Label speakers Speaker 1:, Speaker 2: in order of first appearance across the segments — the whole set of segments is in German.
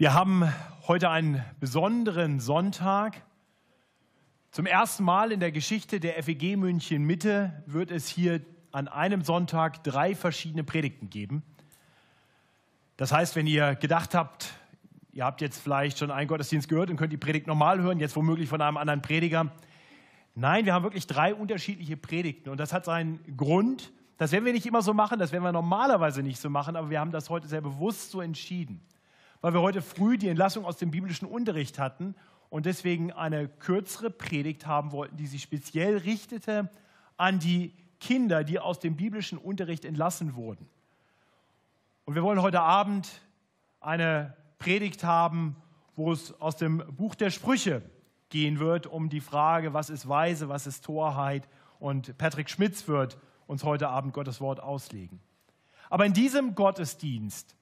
Speaker 1: Wir haben heute einen besonderen Sonntag. Zum ersten Mal in der Geschichte der FEG München Mitte wird es hier an einem Sonntag drei verschiedene Predigten geben. Das heißt, wenn ihr gedacht habt, ihr habt jetzt vielleicht schon einen Gottesdienst gehört und könnt die Predigt normal hören, jetzt womöglich von einem anderen Prediger. Nein, wir haben wirklich drei unterschiedliche Predigten und das hat seinen Grund. Das werden wir nicht immer so machen, das werden wir normalerweise nicht so machen, aber wir haben das heute sehr bewusst so entschieden weil wir heute früh die Entlassung aus dem biblischen Unterricht hatten und deswegen eine kürzere Predigt haben wollten, die sich speziell richtete an die Kinder, die aus dem biblischen Unterricht entlassen wurden. Und wir wollen heute Abend eine Predigt haben, wo es aus dem Buch der Sprüche gehen wird, um die Frage, was ist Weise, was ist Torheit. Und Patrick Schmitz wird uns heute Abend Gottes Wort auslegen. Aber in diesem Gottesdienst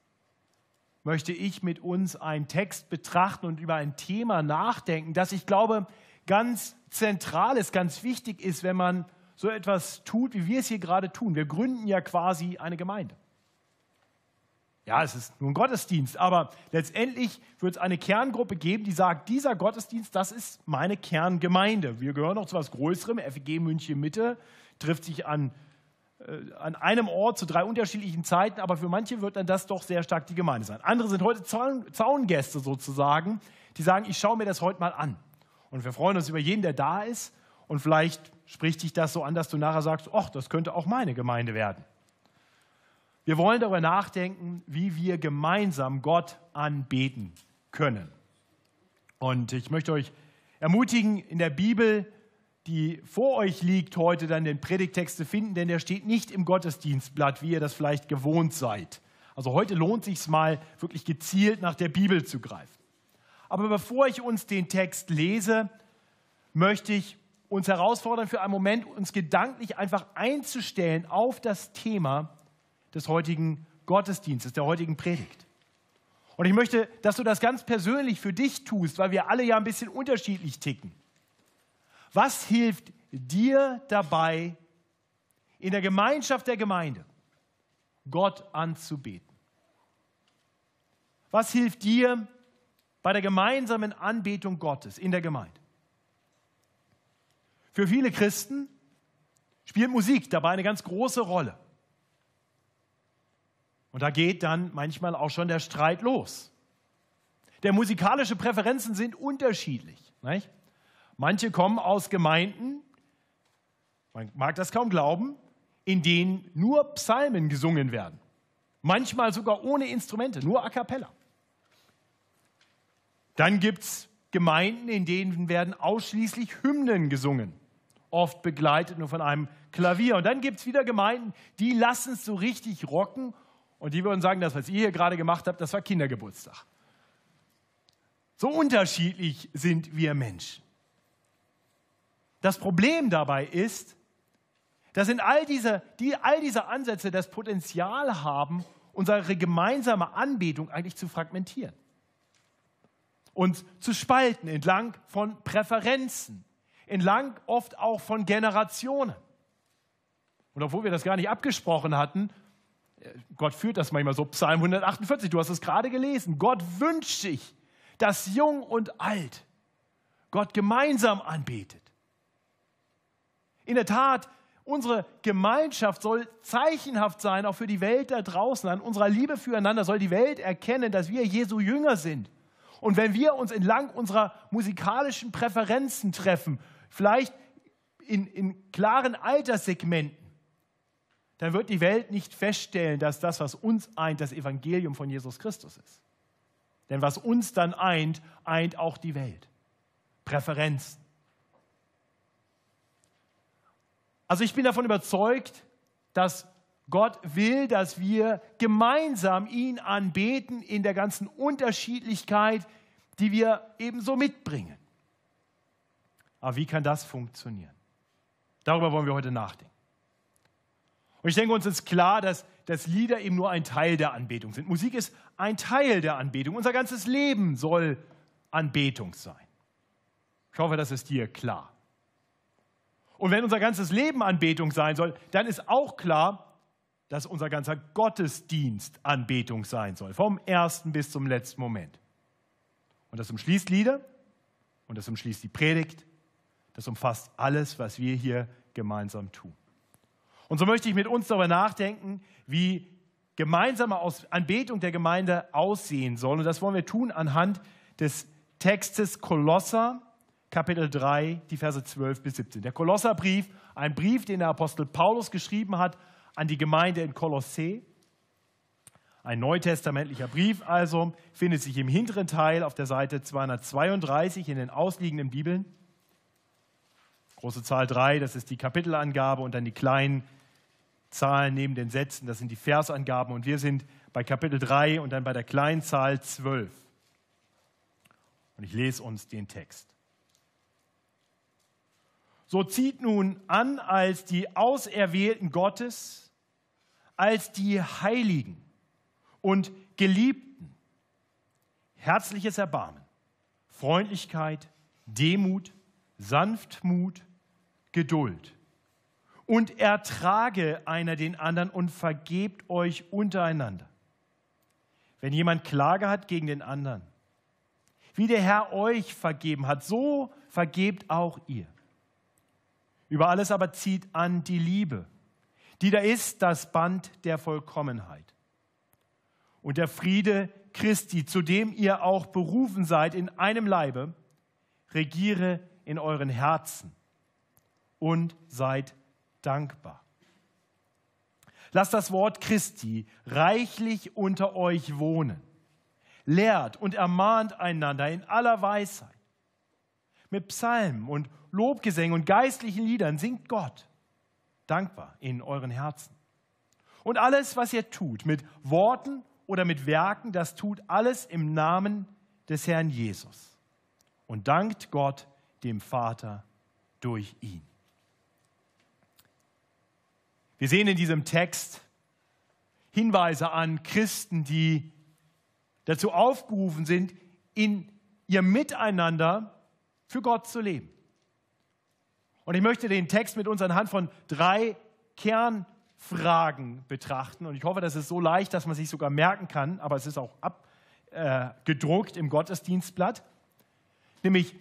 Speaker 1: möchte ich mit uns einen Text betrachten und über ein Thema nachdenken, das ich glaube ganz zentral ist, ganz wichtig ist, wenn man so etwas tut, wie wir es hier gerade tun. Wir gründen ja quasi eine Gemeinde. Ja, es ist nur ein Gottesdienst, aber letztendlich wird es eine Kerngruppe geben, die sagt, dieser Gottesdienst, das ist meine Kerngemeinde. Wir gehören noch zu etwas Größerem, FEG München Mitte, trifft sich an an einem Ort zu drei unterschiedlichen Zeiten, aber für manche wird dann das doch sehr stark die Gemeinde sein. Andere sind heute Zaun, Zaungäste sozusagen, die sagen, ich schaue mir das heute mal an. Und wir freuen uns über jeden, der da ist. Und vielleicht spricht dich das so an, dass du nachher sagst, ach, das könnte auch meine Gemeinde werden. Wir wollen darüber nachdenken, wie wir gemeinsam Gott anbeten können. Und ich möchte euch ermutigen, in der Bibel die vor euch liegt, heute dann den Predigtext zu finden, denn der steht nicht im Gottesdienstblatt, wie ihr das vielleicht gewohnt seid. Also heute lohnt sich mal wirklich gezielt nach der Bibel zu greifen. Aber bevor ich uns den Text lese, möchte ich uns herausfordern, für einen Moment uns gedanklich einfach einzustellen auf das Thema des heutigen Gottesdienstes, der heutigen Predigt. Und ich möchte, dass du das ganz persönlich für dich tust, weil wir alle ja ein bisschen unterschiedlich ticken. Was hilft dir dabei, in der Gemeinschaft der Gemeinde Gott anzubeten? Was hilft dir bei der gemeinsamen Anbetung Gottes in der Gemeinde? Für viele Christen spielt Musik dabei eine ganz große Rolle. Und da geht dann manchmal auch schon der Streit los. Denn musikalische Präferenzen sind unterschiedlich. Nicht? Manche kommen aus Gemeinden, man mag das kaum glauben, in denen nur Psalmen gesungen werden. Manchmal sogar ohne Instrumente, nur a cappella. Dann gibt es Gemeinden, in denen werden ausschließlich Hymnen gesungen, oft begleitet nur von einem Klavier. Und dann gibt es wieder Gemeinden, die lassen es so richtig rocken und die würden sagen, das, was ihr hier gerade gemacht habt, das war Kindergeburtstag. So unterschiedlich sind wir Menschen. Das Problem dabei ist, dass in all diese, die, all diese Ansätze das Potenzial haben, unsere gemeinsame Anbetung eigentlich zu fragmentieren und zu spalten entlang von Präferenzen, entlang oft auch von Generationen. Und obwohl wir das gar nicht abgesprochen hatten, Gott führt das manchmal so, Psalm 148, du hast es gerade gelesen, Gott wünscht sich, dass jung und alt Gott gemeinsam anbetet. In der Tat, unsere Gemeinschaft soll zeichenhaft sein, auch für die Welt da draußen. An unserer Liebe füreinander soll die Welt erkennen, dass wir Jesu Jünger sind. Und wenn wir uns entlang unserer musikalischen Präferenzen treffen, vielleicht in, in klaren Alterssegmenten, dann wird die Welt nicht feststellen, dass das, was uns eint, das Evangelium von Jesus Christus ist. Denn was uns dann eint, eint auch die Welt. Präferenzen. Also ich bin davon überzeugt, dass Gott will, dass wir gemeinsam ihn anbeten in der ganzen Unterschiedlichkeit, die wir ebenso mitbringen. Aber wie kann das funktionieren? Darüber wollen wir heute nachdenken. Und ich denke, uns ist klar, dass, dass Lieder eben nur ein Teil der Anbetung sind. Musik ist ein Teil der Anbetung. Unser ganzes Leben soll Anbetung sein. Ich hoffe, das ist dir klar. Und wenn unser ganzes Leben Anbetung sein soll, dann ist auch klar, dass unser ganzer Gottesdienst Anbetung sein soll, vom ersten bis zum letzten Moment. Und das umschließt Lieder und das umschließt die Predigt. Das umfasst alles, was wir hier gemeinsam tun. Und so möchte ich mit uns darüber nachdenken, wie gemeinsame Anbetung der Gemeinde aussehen soll. Und das wollen wir tun anhand des Textes Kolosser, Kapitel 3, die Verse 12 bis 17. Der Kolosserbrief, ein Brief, den der Apostel Paulus geschrieben hat an die Gemeinde in Kolossee. Ein neutestamentlicher Brief also findet sich im hinteren Teil auf der Seite 232 in den ausliegenden Bibeln. Große Zahl 3, das ist die Kapitelangabe und dann die kleinen Zahlen neben den Sätzen, das sind die Versangaben und wir sind bei Kapitel 3 und dann bei der kleinen Zahl 12. Und ich lese uns den Text. So zieht nun an als die Auserwählten Gottes, als die Heiligen und Geliebten, herzliches Erbarmen, Freundlichkeit, Demut, Sanftmut, Geduld. Und ertrage einer den anderen und vergebt euch untereinander. Wenn jemand Klage hat gegen den anderen, wie der Herr euch vergeben hat, so vergebt auch ihr. Über alles aber zieht an die Liebe, die da ist das Band der Vollkommenheit. Und der Friede Christi, zu dem ihr auch berufen seid in einem Leibe, regiere in euren Herzen und seid dankbar. Lasst das Wort Christi reichlich unter euch wohnen. Lehrt und ermahnt einander in aller Weisheit. Mit Psalmen und Lobgesängen und geistlichen Liedern singt Gott dankbar in euren Herzen. Und alles, was ihr tut, mit Worten oder mit Werken, das tut alles im Namen des Herrn Jesus. Und dankt Gott dem Vater durch ihn. Wir sehen in diesem Text Hinweise an Christen, die dazu aufgerufen sind, in ihr Miteinander für Gott zu leben. Und ich möchte den Text mit uns anhand von drei Kernfragen betrachten. Und ich hoffe, das ist so leicht, dass man sich sogar merken kann, aber es ist auch abgedruckt äh, im Gottesdienstblatt. Nämlich,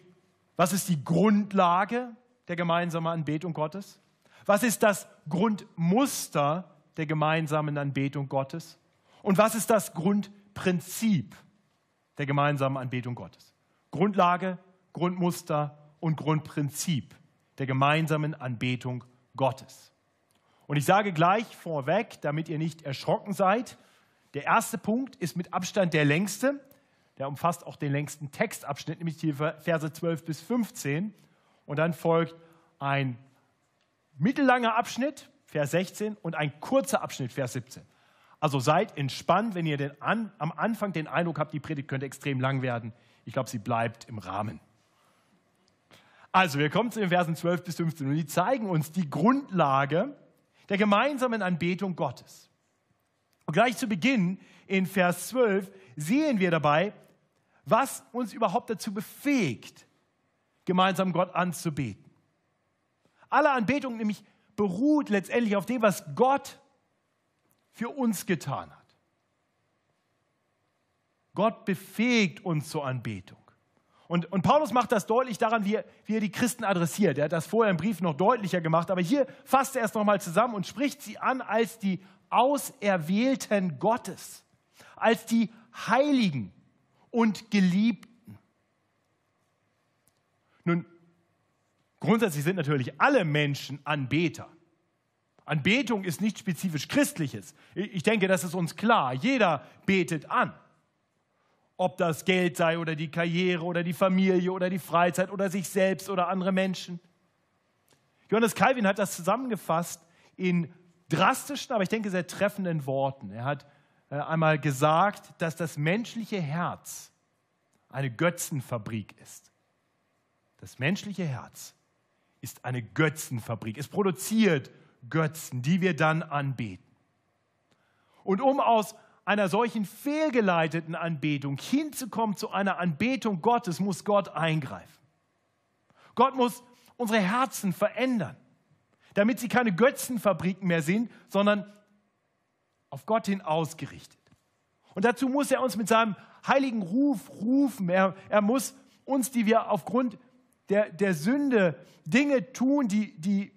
Speaker 1: was ist die Grundlage der gemeinsamen Anbetung Gottes? Was ist das Grundmuster der gemeinsamen Anbetung Gottes? Und was ist das Grundprinzip der gemeinsamen Anbetung Gottes? Grundlage, Grundmuster und Grundprinzip der gemeinsamen Anbetung Gottes. Und ich sage gleich vorweg, damit ihr nicht erschrocken seid, der erste Punkt ist mit Abstand der längste. Der umfasst auch den längsten Textabschnitt, nämlich die Verse 12 bis 15. Und dann folgt ein mittellanger Abschnitt, Vers 16, und ein kurzer Abschnitt, Vers 17. Also seid entspannt, wenn ihr an, am Anfang den Eindruck habt, die Predigt könnte extrem lang werden. Ich glaube, sie bleibt im Rahmen. Also, wir kommen zu den Versen 12 bis 15 und die zeigen uns die Grundlage der gemeinsamen Anbetung Gottes. Und gleich zu Beginn in Vers 12 sehen wir dabei, was uns überhaupt dazu befähigt, gemeinsam Gott anzubeten. Alle Anbetung nämlich beruht letztendlich auf dem, was Gott für uns getan hat. Gott befähigt uns zur Anbetung. Und, und, Paulus macht das deutlich daran, wie er, wie er, die Christen adressiert. Er hat das vorher im Brief noch deutlicher gemacht, aber hier fasst er es nochmal zusammen und spricht sie an als die Auserwählten Gottes, als die Heiligen und Geliebten. Nun, grundsätzlich sind natürlich alle Menschen Anbeter. Anbetung ist nicht spezifisch christliches. Ich denke, das ist uns klar. Jeder betet an. Ob das Geld sei oder die Karriere oder die Familie oder die Freizeit oder sich selbst oder andere Menschen. Johannes Calvin hat das zusammengefasst in drastischen, aber ich denke sehr treffenden Worten. Er hat äh, einmal gesagt, dass das menschliche Herz eine Götzenfabrik ist. Das menschliche Herz ist eine Götzenfabrik. Es produziert Götzen, die wir dann anbeten. Und um aus einer solchen fehlgeleiteten Anbetung hinzukommen zu einer Anbetung Gottes, muss Gott eingreifen. Gott muss unsere Herzen verändern, damit sie keine Götzenfabriken mehr sind, sondern auf Gott hin ausgerichtet. Und dazu muss er uns mit seinem heiligen Ruf rufen. Er, er muss uns, die wir aufgrund der, der Sünde Dinge tun, die, die,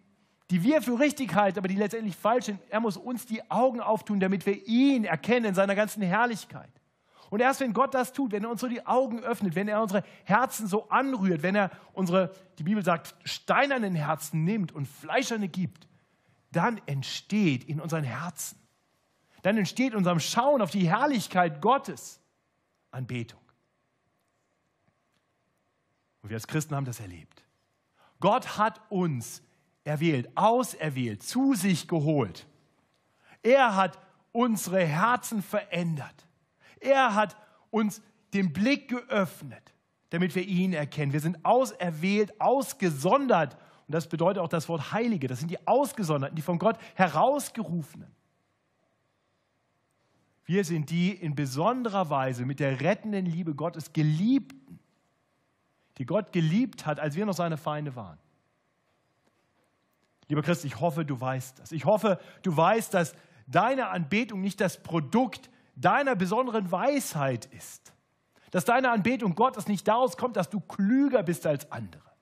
Speaker 1: die wir für richtig halten, aber die letztendlich falsch sind, er muss uns die Augen auftun, damit wir ihn erkennen in seiner ganzen Herrlichkeit. Und erst wenn Gott das tut, wenn er uns so die Augen öffnet, wenn er unsere Herzen so anrührt, wenn er unsere, die Bibel sagt, steinernen Herzen nimmt und fleischerne gibt, dann entsteht in unseren Herzen, dann entsteht unserem Schauen auf die Herrlichkeit Gottes Anbetung. Und wir als Christen haben das erlebt. Gott hat uns erwählt, auserwählt, zu sich geholt. Er hat unsere Herzen verändert. Er hat uns den Blick geöffnet, damit wir ihn erkennen. Wir sind auserwählt, ausgesondert. Und das bedeutet auch das Wort Heilige. Das sind die Ausgesonderten, die von Gott herausgerufenen. Wir sind die in besonderer Weise mit der rettenden Liebe Gottes Geliebten, die Gott geliebt hat, als wir noch seine Feinde waren. Lieber Christ, ich hoffe, du weißt das. Ich hoffe, du weißt, dass deine Anbetung nicht das Produkt deiner besonderen Weisheit ist. Dass deine Anbetung Gottes nicht daraus kommt, dass du klüger bist als andere.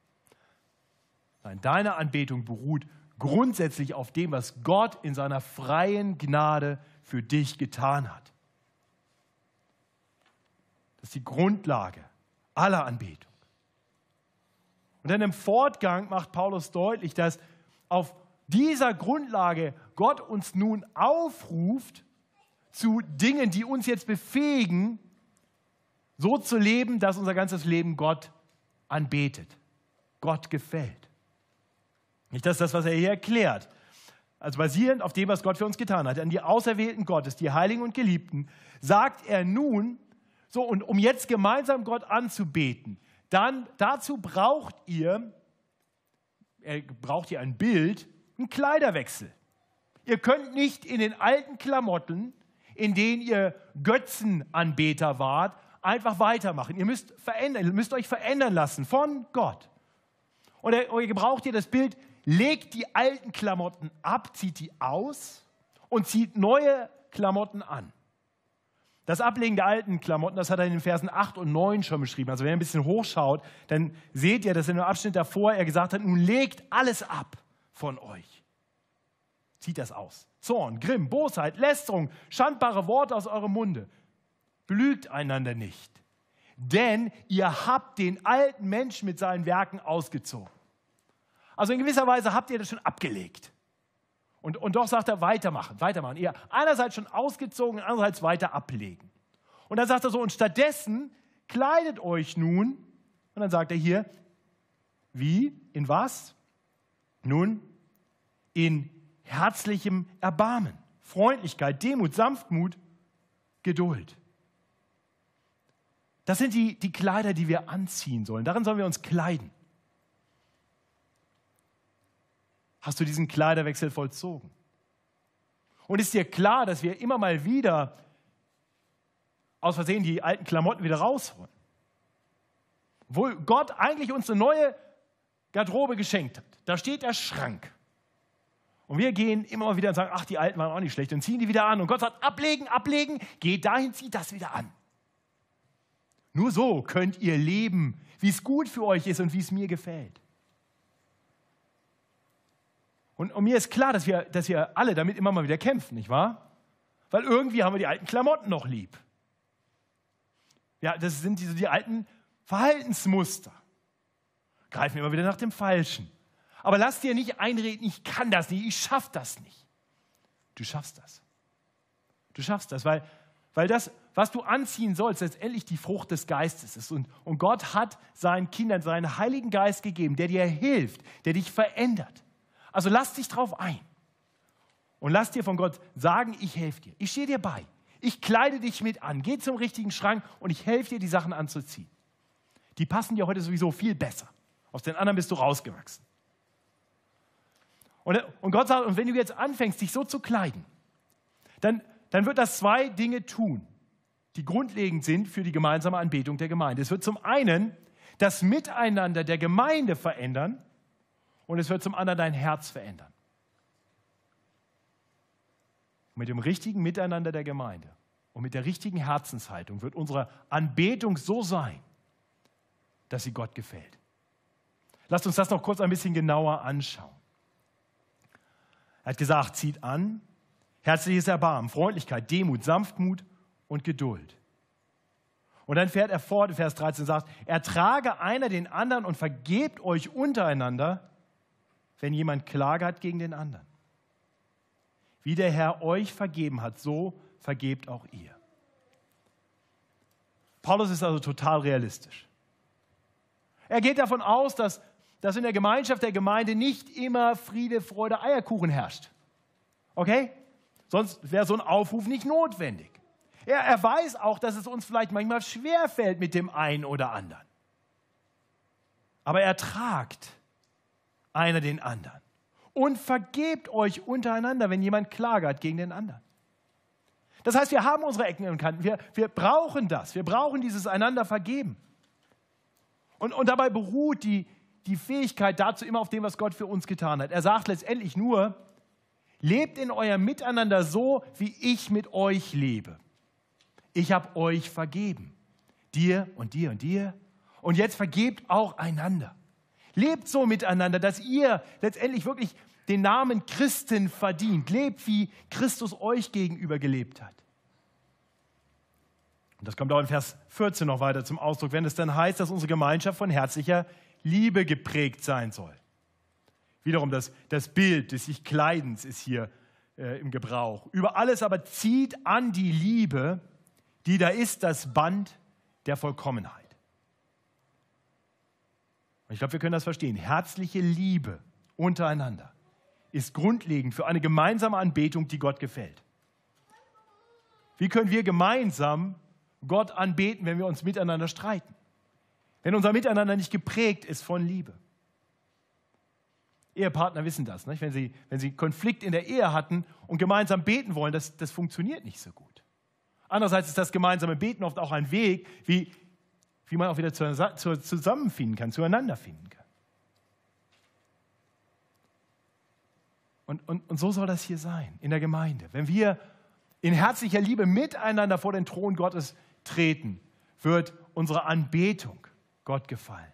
Speaker 1: Nein, deine Anbetung beruht grundsätzlich auf dem, was Gott in seiner freien Gnade für dich getan hat. Das ist die Grundlage aller Anbetung. Und dann im Fortgang macht Paulus deutlich, dass auf dieser Grundlage Gott uns nun aufruft, zu Dingen, die uns jetzt befähigen, so zu leben, dass unser ganzes Leben Gott anbetet, Gott gefällt. Nicht, das das, was er hier erklärt. Also basierend auf dem, was Gott für uns getan hat, an die Auserwählten Gottes, die Heiligen und Geliebten, sagt er nun, so, und um jetzt gemeinsam Gott anzubeten, dann dazu braucht ihr, er braucht ihr ein Bild, einen Kleiderwechsel. Ihr könnt nicht in den alten Klamotten in denen ihr Götzenanbeter wart, einfach weitermachen. Ihr müsst, verändern, müsst euch verändern lassen von Gott. Und ihr gebraucht ihr das Bild, legt die alten Klamotten ab, zieht die aus und zieht neue Klamotten an. Das Ablegen der alten Klamotten, das hat er in den Versen 8 und 9 schon beschrieben. Also wenn ihr ein bisschen hochschaut, dann seht ihr, dass in dem Abschnitt davor er gesagt hat, nun legt alles ab von euch. Zieht das aus. Zorn, Grimm, Bosheit, Lästerung, schandbare Worte aus eurem Munde. Belügt einander nicht. Denn ihr habt den alten Menschen mit seinen Werken ausgezogen. Also in gewisser Weise habt ihr das schon abgelegt. Und, und doch sagt er, weitermachen, weitermachen. Ihr einerseits schon ausgezogen, andererseits weiter ablegen. Und dann sagt er so, und stattdessen kleidet euch nun, und dann sagt er hier, wie, in was? Nun, in herzlichem Erbarmen, Freundlichkeit, Demut, Sanftmut, Geduld. Das sind die, die Kleider, die wir anziehen sollen. Darin sollen wir uns kleiden. Hast du diesen Kleiderwechsel vollzogen? Und ist dir klar, dass wir immer mal wieder aus Versehen die alten Klamotten wieder rausholen? Wo Gott eigentlich uns eine neue Garderobe geschenkt hat. Da steht der Schrank. Und wir gehen immer wieder und sagen, ach, die Alten waren auch nicht schlecht und ziehen die wieder an. Und Gott sagt, ablegen, ablegen, geht dahin, zieht das wieder an. Nur so könnt ihr leben, wie es gut für euch ist und wie es mir gefällt. Und, und, mir ist klar, dass wir, dass wir alle damit immer mal wieder kämpfen, nicht wahr? Weil irgendwie haben wir die alten Klamotten noch lieb. Ja, das sind diese, die alten Verhaltensmuster. Greifen immer wieder nach dem Falschen. Aber lass dir nicht einreden, ich kann das nicht, ich schaff das nicht. Du schaffst das. Du schaffst das, weil, weil das, was du anziehen sollst, letztendlich die Frucht des Geistes ist. Und, und Gott hat seinen Kindern seinen Heiligen Geist gegeben, der dir hilft, der dich verändert. Also lass dich drauf ein. Und lass dir von Gott sagen, ich helfe dir. Ich stehe dir bei. Ich kleide dich mit an. Geh zum richtigen Schrank und ich helfe dir, die Sachen anzuziehen. Die passen dir heute sowieso viel besser. Aus den anderen bist du rausgewachsen. Und, und Gott sagt, und wenn du jetzt anfängst, dich so zu kleiden, dann, dann wird das zwei Dinge tun, die grundlegend sind für die gemeinsame Anbetung der Gemeinde. Es wird zum einen das Miteinander der Gemeinde verändern und es wird zum anderen dein Herz verändern. Mit dem richtigen Miteinander der Gemeinde und mit der richtigen Herzenshaltung wird unsere Anbetung so sein, dass sie Gott gefällt. Lasst uns das noch kurz ein bisschen genauer anschauen. Er hat gesagt, zieht an, herzliches Erbarmen, Freundlichkeit, Demut, Sanftmut und Geduld. Und dann fährt er fort, Vers 13 sagt, ertrage einer den anderen und vergebt euch untereinander, wenn jemand Klage hat gegen den anderen. Wie der Herr euch vergeben hat, so vergebt auch ihr. Paulus ist also total realistisch. Er geht davon aus, dass, dass in der Gemeinschaft der Gemeinde nicht immer Friede, Freude, Eierkuchen herrscht. Okay? Sonst wäre so ein Aufruf nicht notwendig. Er, er weiß auch, dass es uns vielleicht manchmal schwerfällt mit dem einen oder anderen. Aber er tragt einer den anderen und vergebt euch untereinander, wenn jemand Klage gegen den anderen. Das heißt, wir haben unsere Ecken und Kanten. Wir, wir brauchen das. Wir brauchen dieses einander vergeben. Und, und dabei beruht die, die Fähigkeit dazu immer auf dem, was Gott für uns getan hat. Er sagt letztendlich nur, lebt in eurem Miteinander so, wie ich mit euch lebe. Ich habe euch vergeben. Dir und dir und dir. Und jetzt vergebt auch einander. Lebt so miteinander, dass ihr letztendlich wirklich den Namen Christen verdient. Lebt, wie Christus euch gegenüber gelebt hat. Und das kommt auch in Vers 14 noch weiter zum Ausdruck, wenn es dann heißt, dass unsere Gemeinschaft von herzlicher Liebe geprägt sein soll. Wiederum das, das Bild des sich Kleidens ist hier äh, im Gebrauch. Über alles aber zieht an die Liebe, die da ist, das Band der Vollkommenheit. Und ich glaube, wir können das verstehen. Herzliche Liebe untereinander ist grundlegend für eine gemeinsame Anbetung, die Gott gefällt. Wie können wir gemeinsam Gott anbeten, wenn wir uns miteinander streiten? Wenn unser Miteinander nicht geprägt ist von Liebe. Ehepartner wissen das. Nicht? Wenn, sie, wenn sie Konflikt in der Ehe hatten und gemeinsam beten wollen, das, das funktioniert nicht so gut. Andererseits ist das gemeinsame Beten oft auch ein Weg, wie, wie man auch wieder zu, zu, zusammenfinden kann, zueinander finden kann. Und, und, und so soll das hier sein, in der Gemeinde. Wenn wir in herzlicher Liebe miteinander vor den Thron Gottes treten, wird unsere Anbetung Gott gefallen.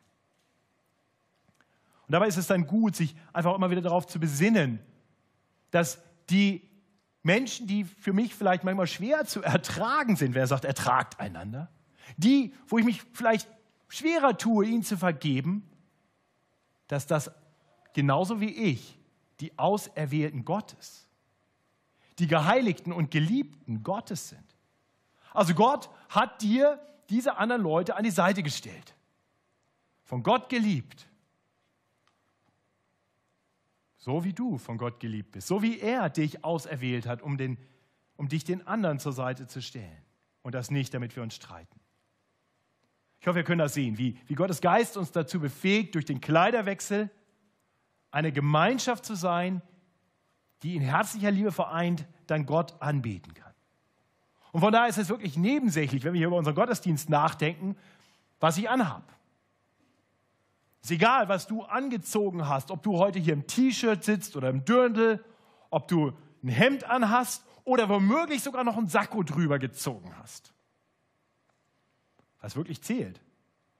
Speaker 1: Und dabei ist es dann gut, sich einfach immer wieder darauf zu besinnen, dass die Menschen, die für mich vielleicht manchmal schwer zu ertragen sind, wer sagt, ertragt einander, die, wo ich mich vielleicht schwerer tue, ihnen zu vergeben, dass das genauso wie ich die Auserwählten Gottes, die Geheiligten und Geliebten Gottes sind. Also Gott hat dir diese anderen Leute an die Seite gestellt. Von Gott geliebt. So wie du von Gott geliebt bist. So wie er dich auserwählt hat, um, den, um dich den anderen zur Seite zu stellen. Und das nicht, damit wir uns streiten. Ich hoffe, wir können das sehen, wie, wie Gottes Geist uns dazu befähigt, durch den Kleiderwechsel eine Gemeinschaft zu sein, die in herzlicher Liebe vereint dann Gott anbeten kann. Und von daher ist es wirklich nebensächlich, wenn wir hier über unseren Gottesdienst nachdenken, was ich anhabe. Es ist egal, was du angezogen hast, ob du heute hier im T-Shirt sitzt oder im Dirndl, ob du ein Hemd anhast oder womöglich sogar noch ein Sakko drüber gezogen hast. Was wirklich zählt,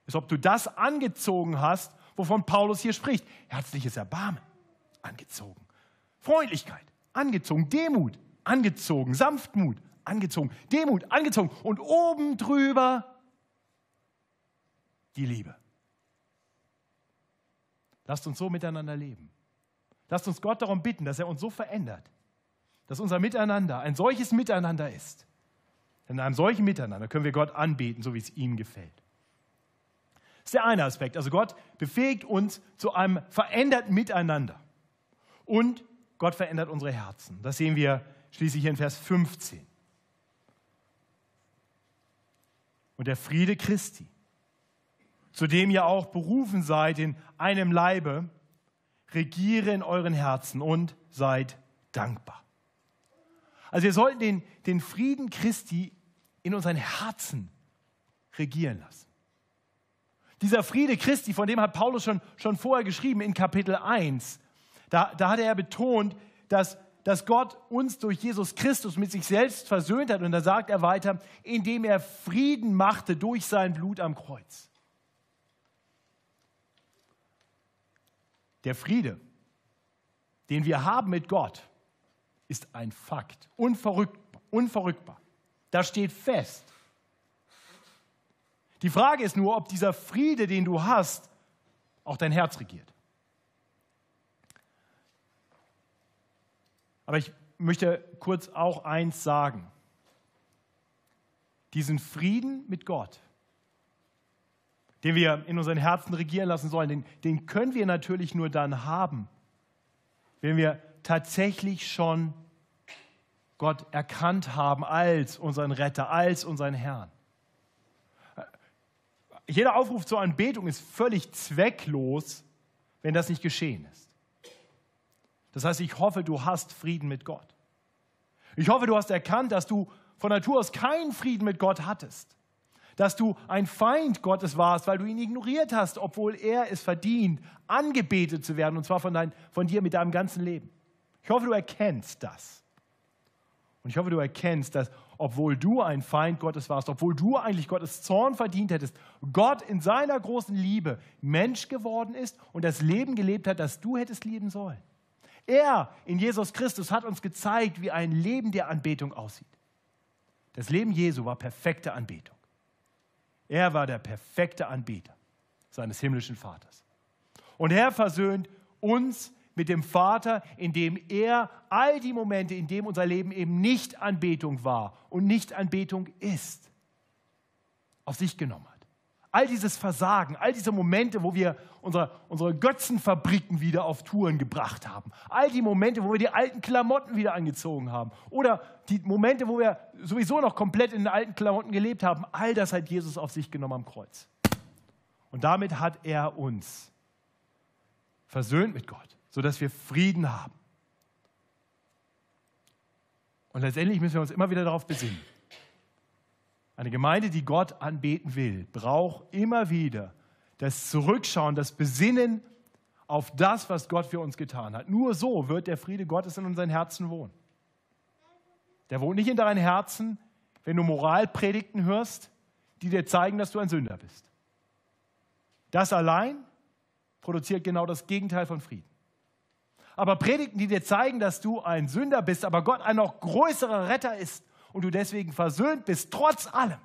Speaker 1: ist, ob du das angezogen hast, wovon Paulus hier spricht. Herzliches Erbarmen, angezogen. Freundlichkeit, angezogen. Demut, angezogen. Sanftmut, angezogen. Demut, angezogen. Und oben drüber die Liebe. Lasst uns so miteinander leben. Lasst uns Gott darum bitten, dass er uns so verändert, dass unser Miteinander ein solches Miteinander ist. In einem solchen Miteinander können wir Gott anbeten, so wie es ihm gefällt. Das ist der eine Aspekt. Also Gott befähigt uns zu einem veränderten Miteinander. Und Gott verändert unsere Herzen. Das sehen wir schließlich in Vers 15. Und der Friede Christi, zu dem ihr auch berufen seid in einem Leibe, regiere in euren Herzen und seid dankbar. Also wir sollten den, den Frieden Christi in unseren Herzen regieren lassen. Dieser Friede Christi, von dem hat Paulus schon, schon vorher geschrieben in Kapitel 1, da, da hat er betont, dass, dass Gott uns durch Jesus Christus mit sich selbst versöhnt hat. Und da sagt er weiter, indem er Frieden machte durch sein Blut am Kreuz. Der Friede, den wir haben mit Gott, ist ein Fakt, unverrückbar. unverrückbar. Das steht fest. Die Frage ist nur, ob dieser Friede, den du hast, auch dein Herz regiert. Aber ich möchte kurz auch eins sagen. Diesen Frieden mit Gott, den wir in unseren Herzen regieren lassen sollen, den, den können wir natürlich nur dann haben, wenn wir tatsächlich schon Gott erkannt haben als unseren Retter, als unseren Herrn. Jeder Aufruf zur Anbetung ist völlig zwecklos, wenn das nicht geschehen ist. Das heißt, ich hoffe, du hast Frieden mit Gott. Ich hoffe, du hast erkannt, dass du von Natur aus keinen Frieden mit Gott hattest. Dass du ein Feind Gottes warst, weil du ihn ignoriert hast, obwohl er es verdient, angebetet zu werden, und zwar von, dein, von dir mit deinem ganzen Leben. Ich hoffe, du erkennst das. Und ich hoffe, du erkennst, dass obwohl du ein Feind Gottes warst, obwohl du eigentlich Gottes Zorn verdient hättest, Gott in seiner großen Liebe Mensch geworden ist und das Leben gelebt hat, das du hättest lieben sollen. Er in Jesus Christus hat uns gezeigt, wie ein Leben der Anbetung aussieht. Das Leben Jesu war perfekte Anbetung. Er war der perfekte Anbeter seines himmlischen Vaters. Und er versöhnt uns mit dem Vater, indem er all die Momente, in denen unser Leben eben nicht Anbetung war und nicht Anbetung ist, auf sich genommen hat. All dieses Versagen, all diese Momente, wo wir unsere, unsere Götzenfabriken wieder auf Touren gebracht haben, all die Momente, wo wir die alten Klamotten wieder angezogen haben. Oder die Momente, wo wir sowieso noch komplett in den alten Klamotten gelebt haben, all das hat Jesus auf sich genommen am Kreuz. Und damit hat er uns versöhnt mit Gott, sodass wir Frieden haben. Und letztendlich müssen wir uns immer wieder darauf besinnen. Eine Gemeinde, die Gott anbeten will, braucht immer wieder das Zurückschauen, das Besinnen auf das, was Gott für uns getan hat. Nur so wird der Friede Gottes in unseren Herzen wohnen. Der wohnt nicht in deinen Herzen, wenn du Moralpredigten hörst, die dir zeigen, dass du ein Sünder bist. Das allein produziert genau das Gegenteil von Frieden. Aber Predigten, die dir zeigen, dass du ein Sünder bist, aber Gott ein noch größerer Retter ist und du deswegen versöhnt bist, trotz allem,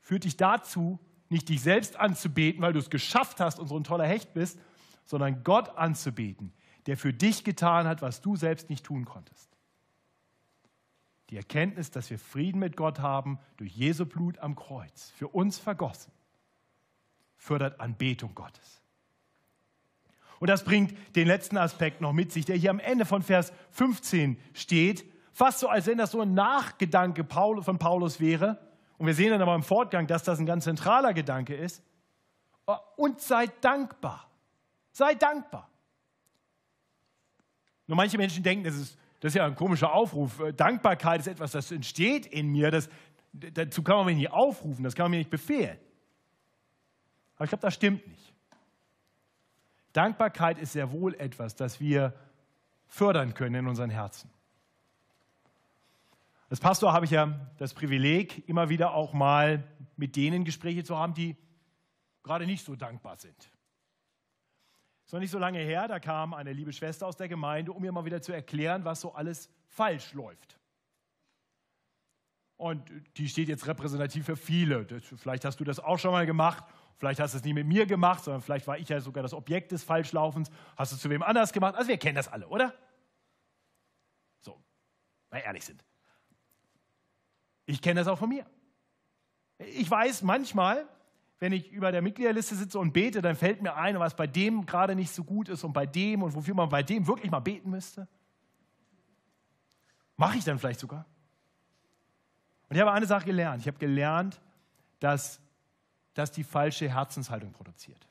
Speaker 1: führt dich dazu, nicht dich selbst anzubeten, weil du es geschafft hast und so ein toller Hecht bist, sondern Gott anzubeten, der für dich getan hat, was du selbst nicht tun konntest. Die Erkenntnis, dass wir Frieden mit Gott haben durch Jesu Blut am Kreuz, für uns vergossen, fördert Anbetung Gottes. Und das bringt den letzten Aspekt noch mit sich, der hier am Ende von Vers 15 steht. Fast so, als wenn das so ein Nachgedanke von Paulus wäre. Und wir sehen dann aber im Fortgang, dass das ein ganz zentraler Gedanke ist. Und seid dankbar. Seid dankbar. Nur manche Menschen denken, das ist, das ist ja ein komischer Aufruf. Dankbarkeit ist etwas, das entsteht in mir. Das, dazu kann man mich nicht aufrufen, das kann man mir nicht befehlen. Aber ich glaube, das stimmt nicht. Dankbarkeit ist sehr wohl etwas, das wir fördern können in unseren Herzen. Als Pastor habe ich ja das Privileg, immer wieder auch mal mit denen Gespräche zu haben, die gerade nicht so dankbar sind. Es war nicht so lange her, da kam eine liebe Schwester aus der Gemeinde, um mir mal wieder zu erklären, was so alles falsch läuft. Und die steht jetzt repräsentativ für viele. Vielleicht hast du das auch schon mal gemacht. Vielleicht hast du es nie mit mir gemacht, sondern vielleicht war ich ja sogar das Objekt des Falschlaufens. Hast du es zu wem anders gemacht? Also wir kennen das alle, oder? So, mal ehrlich sind. Ich kenne das auch von mir. Ich weiß manchmal, wenn ich über der Mitgliederliste sitze und bete, dann fällt mir ein, was bei dem gerade nicht so gut ist und bei dem und wofür man bei dem wirklich mal beten müsste. Mache ich dann vielleicht sogar. Und ich habe eine Sache gelernt. Ich habe gelernt, dass das die falsche Herzenshaltung produziert.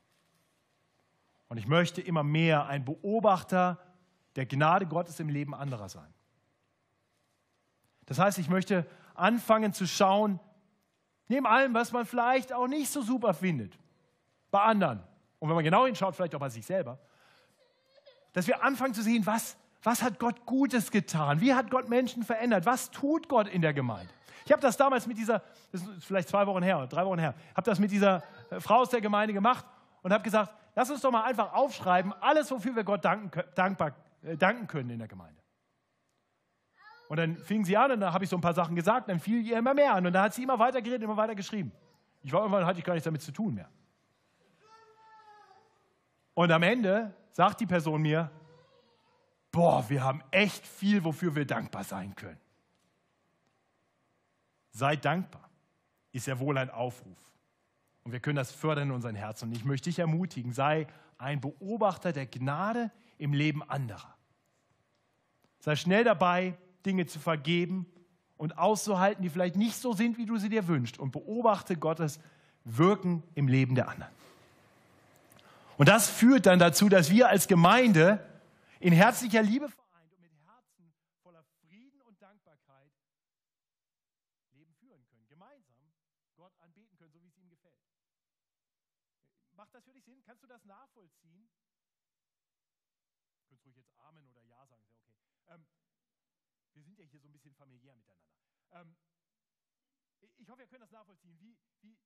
Speaker 1: Und ich möchte immer mehr ein Beobachter der Gnade Gottes im Leben anderer sein. Das heißt, ich möchte anfangen zu schauen, neben allem, was man vielleicht auch nicht so super findet, bei anderen. Und wenn man genau hinschaut, vielleicht auch bei sich selber, dass wir anfangen zu sehen, was, Was hat Gott Gutes getan? Wie hat Gott Menschen verändert? Was tut Gott in der Gemeinde? Ich habe das damals mit dieser, das ist vielleicht zwei Wochen her, drei Wochen her, habe das mit dieser äh, Frau aus der Gemeinde gemacht und habe gesagt, lass uns doch mal einfach aufschreiben, alles, wofür wir Gott danken, dankbar, äh, danken können in der Gemeinde. Und dann fing sie an und dann habe ich so ein paar Sachen gesagt, dann fiel ihr immer mehr an und dann hat sie immer weiter geredet, immer weiter geschrieben. Ich war irgendwann, hatte ich gar nichts damit zu tun mehr. Und am Ende sagt die Person mir, boah, wir haben echt viel, wofür wir dankbar sein können. Seid dankbar, ist ja wohl ein Aufruf. Und wir können das fördern in unseren Herzen. Und ich möchte dich ermutigen, sei ein Beobachter der Gnade im Leben anderer. Sei schnell dabei, Dinge zu vergeben und auszuhalten, die vielleicht nicht so sind, wie du sie dir wünschst. Und beobachte Gottes Wirken im Leben der anderen. Und das führt dann dazu, dass wir als Gemeinde in herzlicher Liebe vereint und mit Herzen voller Frieden und Dankbarkeit Leben führen können. Gemeinsam Gott anbeten können, so wie es ihm gefällt. Macht das für dich Sinn? Kannst du das nachvollziehen? Könntest ruhig jetzt Amen oder Ja sagen, ist okay. Ähm, wir sind ja hier so ein bisschen familiär miteinander. Ähm, ich hoffe, ihr könnt das nachvollziehen, wie, wie,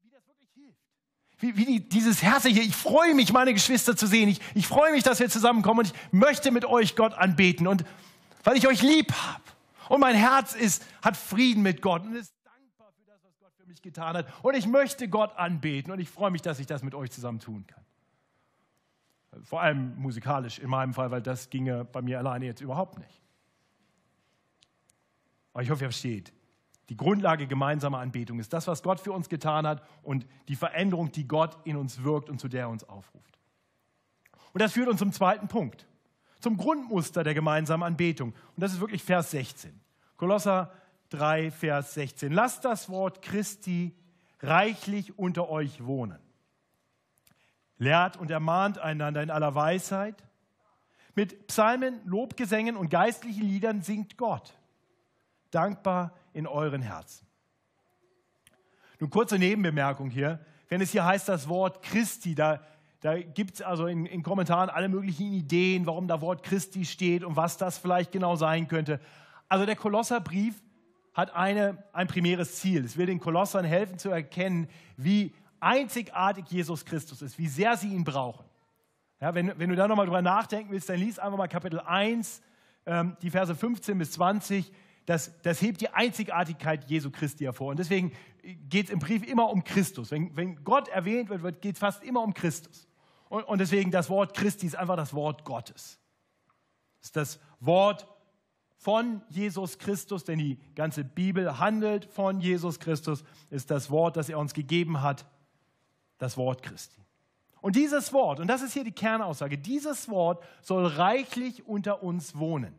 Speaker 1: wie das wirklich hilft. Wie, wie die, dieses Herzliche, ich freue mich, meine Geschwister zu sehen. Ich, ich freue mich, dass wir zusammenkommen und ich möchte mit euch Gott anbeten. Und weil ich euch lieb habe. Und mein Herz ist, hat Frieden mit Gott und ist dankbar für das, was Gott für mich getan hat. Und ich möchte Gott anbeten und ich freue mich, dass ich das mit euch zusammen tun kann. Vor allem musikalisch in meinem Fall, weil das ginge bei mir alleine jetzt überhaupt nicht. Aber ich hoffe, ihr versteht. Die Grundlage gemeinsamer Anbetung ist das, was Gott für uns getan hat und die Veränderung, die Gott in uns wirkt und zu der er uns aufruft. Und das führt uns zum zweiten Punkt, zum Grundmuster der gemeinsamen Anbetung. Und das ist wirklich Vers 16. Kolosser 3, Vers 16. Lasst das Wort Christi reichlich unter euch wohnen. Lehrt und ermahnt einander in aller Weisheit. Mit Psalmen, Lobgesängen und geistlichen Liedern singt Gott. Dankbar in euren Herzen. Nun kurze Nebenbemerkung hier. Wenn es hier heißt, das Wort Christi, da, da gibt es also in, in, Kommentaren alle möglichen Ideen, warum da Wort Christi steht und was das vielleicht genau sein könnte. Also der Kolosserbrief hat eine, ein primäres Ziel. Es will den Kolossern helfen zu erkennen, wie einzigartig Jesus Christus ist, wie sehr sie ihn brauchen. Ja, wenn, wenn du da nochmal drüber nachdenken willst, dann lies einfach mal Kapitel 1, ähm, die Verse 15 bis 20 das, das hebt die Einzigartigkeit Jesu Christi hervor. Und deswegen geht es im Brief immer um Christus. Wenn, wenn Gott erwähnt wird, geht es fast immer um Christus. Und, und deswegen das Wort Christi ist einfach das Wort Gottes. Das ist das Wort von Jesus Christus, denn die ganze Bibel handelt von Jesus Christus, ist das Wort, das er uns gegeben hat, das Wort Christi. Und dieses Wort, und das ist hier die Kernaussage, dieses Wort soll reichlich unter uns wohnen.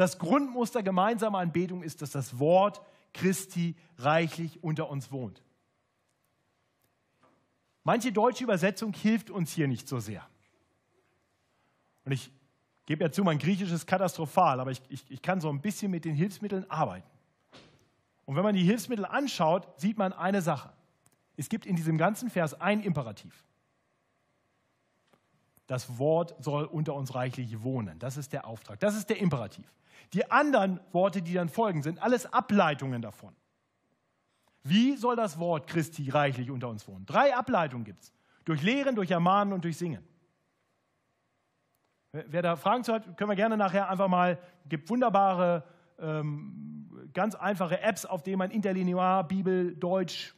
Speaker 1: Das Grundmuster gemeinsamer Anbetung ist, dass das Wort Christi reichlich unter uns wohnt. Manche deutsche Übersetzung hilft uns hier nicht so sehr. Und ich gebe ja zu, mein Griechisch ist katastrophal, aber ich, ich, ich kann so ein bisschen mit den Hilfsmitteln arbeiten. Und wenn man die Hilfsmittel anschaut, sieht man eine Sache. Es gibt in diesem ganzen Vers ein Imperativ. Das Wort soll unter uns reichlich wohnen. Das ist der Auftrag. Das ist der Imperativ. Die anderen Worte, die dann folgen, sind alles Ableitungen davon. Wie soll das Wort Christi reichlich unter uns wohnen? Drei Ableitungen gibt es. Durch Lehren, durch Ermahnen und durch Singen. Wer da Fragen zu hat, können wir gerne nachher einfach mal, gibt wunderbare, ähm, ganz einfache Apps, auf denen man Interlinear, Bibel, Deutsch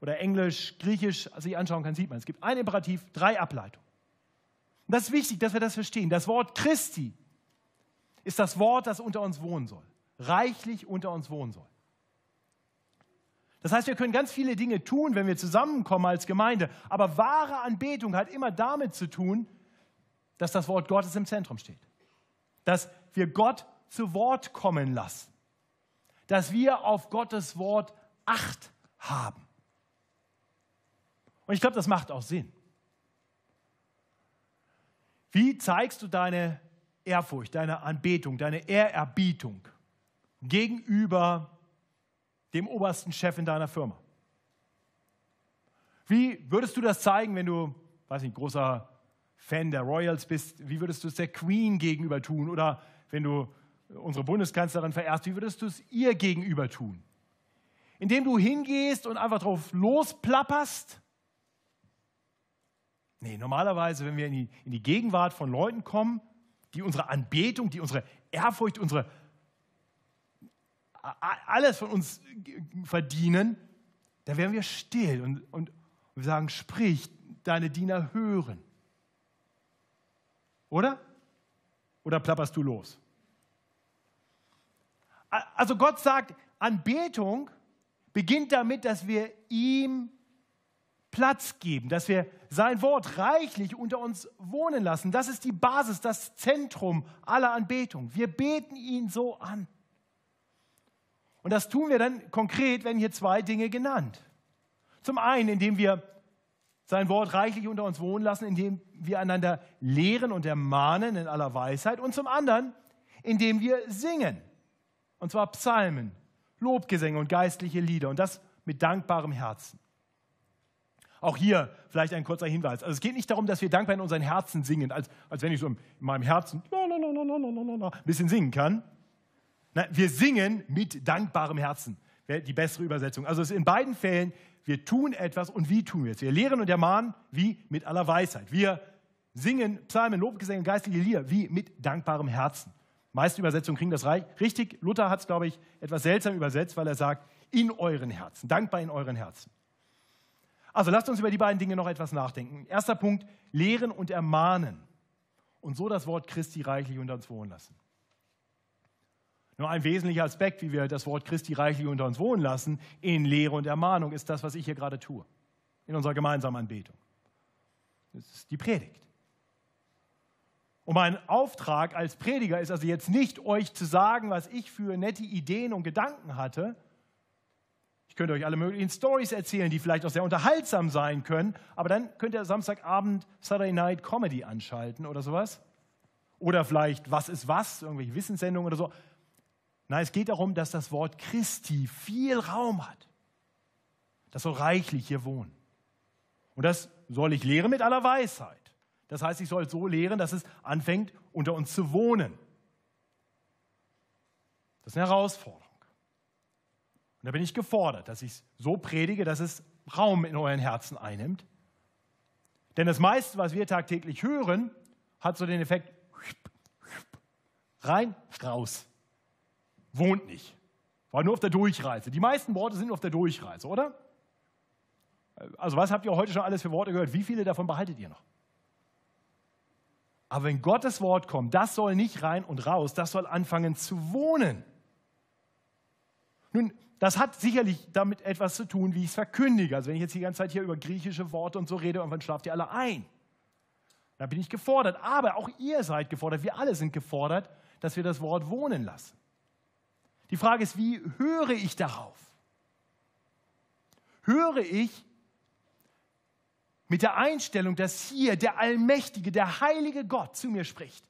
Speaker 1: oder Englisch, Griechisch sich anschauen kann, sieht man. Es gibt ein Imperativ, drei Ableitungen. Und das ist wichtig, dass wir das verstehen. Das Wort Christi ist das Wort, das unter uns wohnen soll. Reichlich unter uns wohnen soll. Das heißt, wir können ganz viele Dinge tun, wenn wir zusammenkommen als Gemeinde. Aber wahre Anbetung hat immer damit zu tun, dass das Wort Gottes im Zentrum steht. Dass wir Gott zu Wort kommen lassen. Dass wir auf Gottes Wort Acht haben. Und ich glaube, das macht auch Sinn. Wie zeigst du deine Ehrfurcht, deine Anbetung, deine Ehrerbietung gegenüber dem obersten Chef in deiner Firma? Wie würdest du das zeigen, wenn du, weiß nicht, großer Fan der Royals bist, wie würdest du es der Queen gegenüber tun? Oder wenn du unsere Bundeskanzlerin verehrst, wie würdest du es ihr gegenüber tun? Indem du hingehst und einfach drauf losplapperst? Nee, normalerweise, wenn wir in die, in die Gegenwart von Leuten kommen, die unsere Anbetung, die unsere Ehrfurcht, unsere alles von uns verdienen, da werden wir still und, und wir sagen, sprich, deine Diener hören. Oder? Oder plapperst du los? Also Gott sagt, Anbetung beginnt damit, dass wir ihm Platz geben, dass wir sein Wort reichlich unter uns wohnen lassen. Das ist die Basis, das Zentrum aller Anbetung. Wir beten ihn so an. Und das tun wir dann konkret, wenn hier zwei Dinge genannt. Zum einen, indem wir sein Wort reichlich unter uns wohnen lassen, indem wir einander lehren und ermahnen in aller Weisheit. Und zum anderen, indem wir singen. Und zwar Psalmen, Lobgesänge und geistliche Lieder. Und das mit dankbarem Herzen. Auch hier vielleicht ein kurzer Hinweis. Also es geht nicht darum, dass wir dankbar in unseren Herzen singen, als, als wenn ich so in meinem Herzen ein bisschen singen kann. Nein, wir singen mit dankbarem Herzen. Wäre die bessere Übersetzung. Also es ist in beiden Fällen wir tun etwas und wie tun wir es? Wir lehren und ermahnen, wie mit aller Weisheit. Wir singen Psalmen, Lobgesänge, geistliche Lieder, wie mit dankbarem Herzen. Die meisten Übersetzungen kriegen das richtig. Luther hat es, glaube ich, etwas seltsam übersetzt, weil er sagt, in euren Herzen, dankbar in euren Herzen. Also lasst uns über die beiden Dinge noch etwas nachdenken. Erster Punkt, lehren und ermahnen. Und so das Wort Christi reichlich unter uns wohnen lassen. Nur ein wesentlicher Aspekt, wie wir das Wort Christi reichlich unter uns wohnen lassen, in Lehre und Ermahnung, ist das, was ich hier gerade tue, in unserer gemeinsamen Anbetung. Das ist die Predigt. Und mein Auftrag als Prediger ist also jetzt nicht, euch zu sagen, was ich für nette Ideen und Gedanken hatte. Ich könnte euch alle möglichen Stories erzählen, die vielleicht auch sehr unterhaltsam sein können, aber dann könnt ihr Samstagabend Saturday Night Comedy anschalten oder sowas. Oder vielleicht Was ist was, irgendwelche Wissenssendungen oder so. Nein, es geht darum, dass das Wort Christi viel Raum hat. Das soll reichlich hier wohnen. Und das soll ich lehren mit aller Weisheit. Das heißt, ich soll so lehren, dass es anfängt, unter uns zu wohnen. Das ist eine Herausforderung. Und da bin ich gefordert, dass ich es so predige, dass es Raum in euren Herzen einnimmt. Denn das meiste, was wir tagtäglich hören, hat so den Effekt rein, raus wohnt nicht. War nur auf der Durchreise. Die meisten Worte sind auf der Durchreise, oder? Also was habt ihr heute schon alles für Worte gehört? Wie viele davon behaltet ihr noch? Aber wenn Gottes Wort kommt, das soll nicht rein und raus, das soll anfangen zu wohnen. Nun, das hat sicherlich damit etwas zu tun, wie ich es verkündige. Also wenn ich jetzt die ganze Zeit hier über griechische Worte und so rede, irgendwann schlaft ihr alle ein. Da bin ich gefordert. Aber auch ihr seid gefordert, wir alle sind gefordert, dass wir das Wort wohnen lassen. Die Frage ist, wie höre ich darauf? Höre ich mit der Einstellung, dass hier der allmächtige, der heilige Gott zu mir spricht?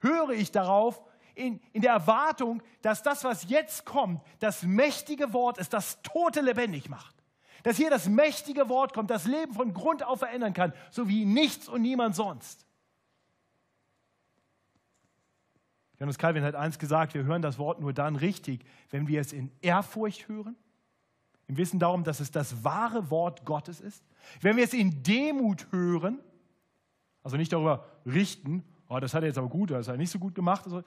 Speaker 1: Höre ich darauf in, in der Erwartung, dass das, was jetzt kommt, das mächtige Wort ist, das Tote lebendig macht? Dass hier das mächtige Wort kommt, das Leben von Grund auf verändern kann, so wie nichts und niemand sonst. Johannes Calvin hat eins gesagt, wir hören das Wort nur dann richtig, wenn wir es in Ehrfurcht hören, im Wissen darum, dass es das wahre Wort Gottes ist, wenn wir es in Demut hören, also nicht darüber richten, oh, das hat er jetzt aber gut, das hat er nicht so gut gemacht, also,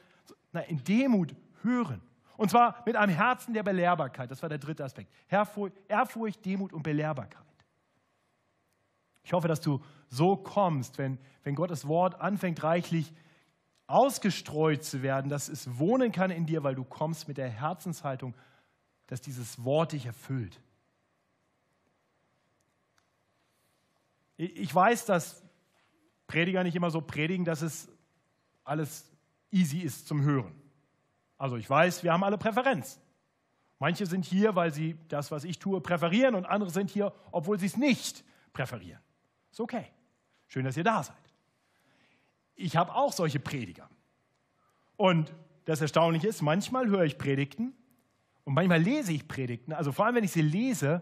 Speaker 1: nein, in Demut hören. Und zwar mit einem Herzen der Belehrbarkeit, das war der dritte Aspekt. Ehrfurcht, Demut und Belehrbarkeit. Ich hoffe, dass du so kommst, wenn, wenn Gottes Wort anfängt reichlich ausgestreut zu werden, dass es wohnen kann in dir, weil du kommst mit der Herzenshaltung, dass dieses Wort dich erfüllt. Ich weiß, dass Prediger nicht immer so predigen, dass es alles easy ist zum Hören. Also ich weiß, wir haben alle Präferenz. Manche sind hier, weil sie das, was ich tue, präferieren und andere sind hier, obwohl sie es nicht präferieren. Ist okay. Schön, dass ihr da seid ich habe auch solche Prediger. Und das Erstaunliche ist, manchmal höre ich Predigten und manchmal lese ich Predigten. Also vor allem, wenn ich sie lese,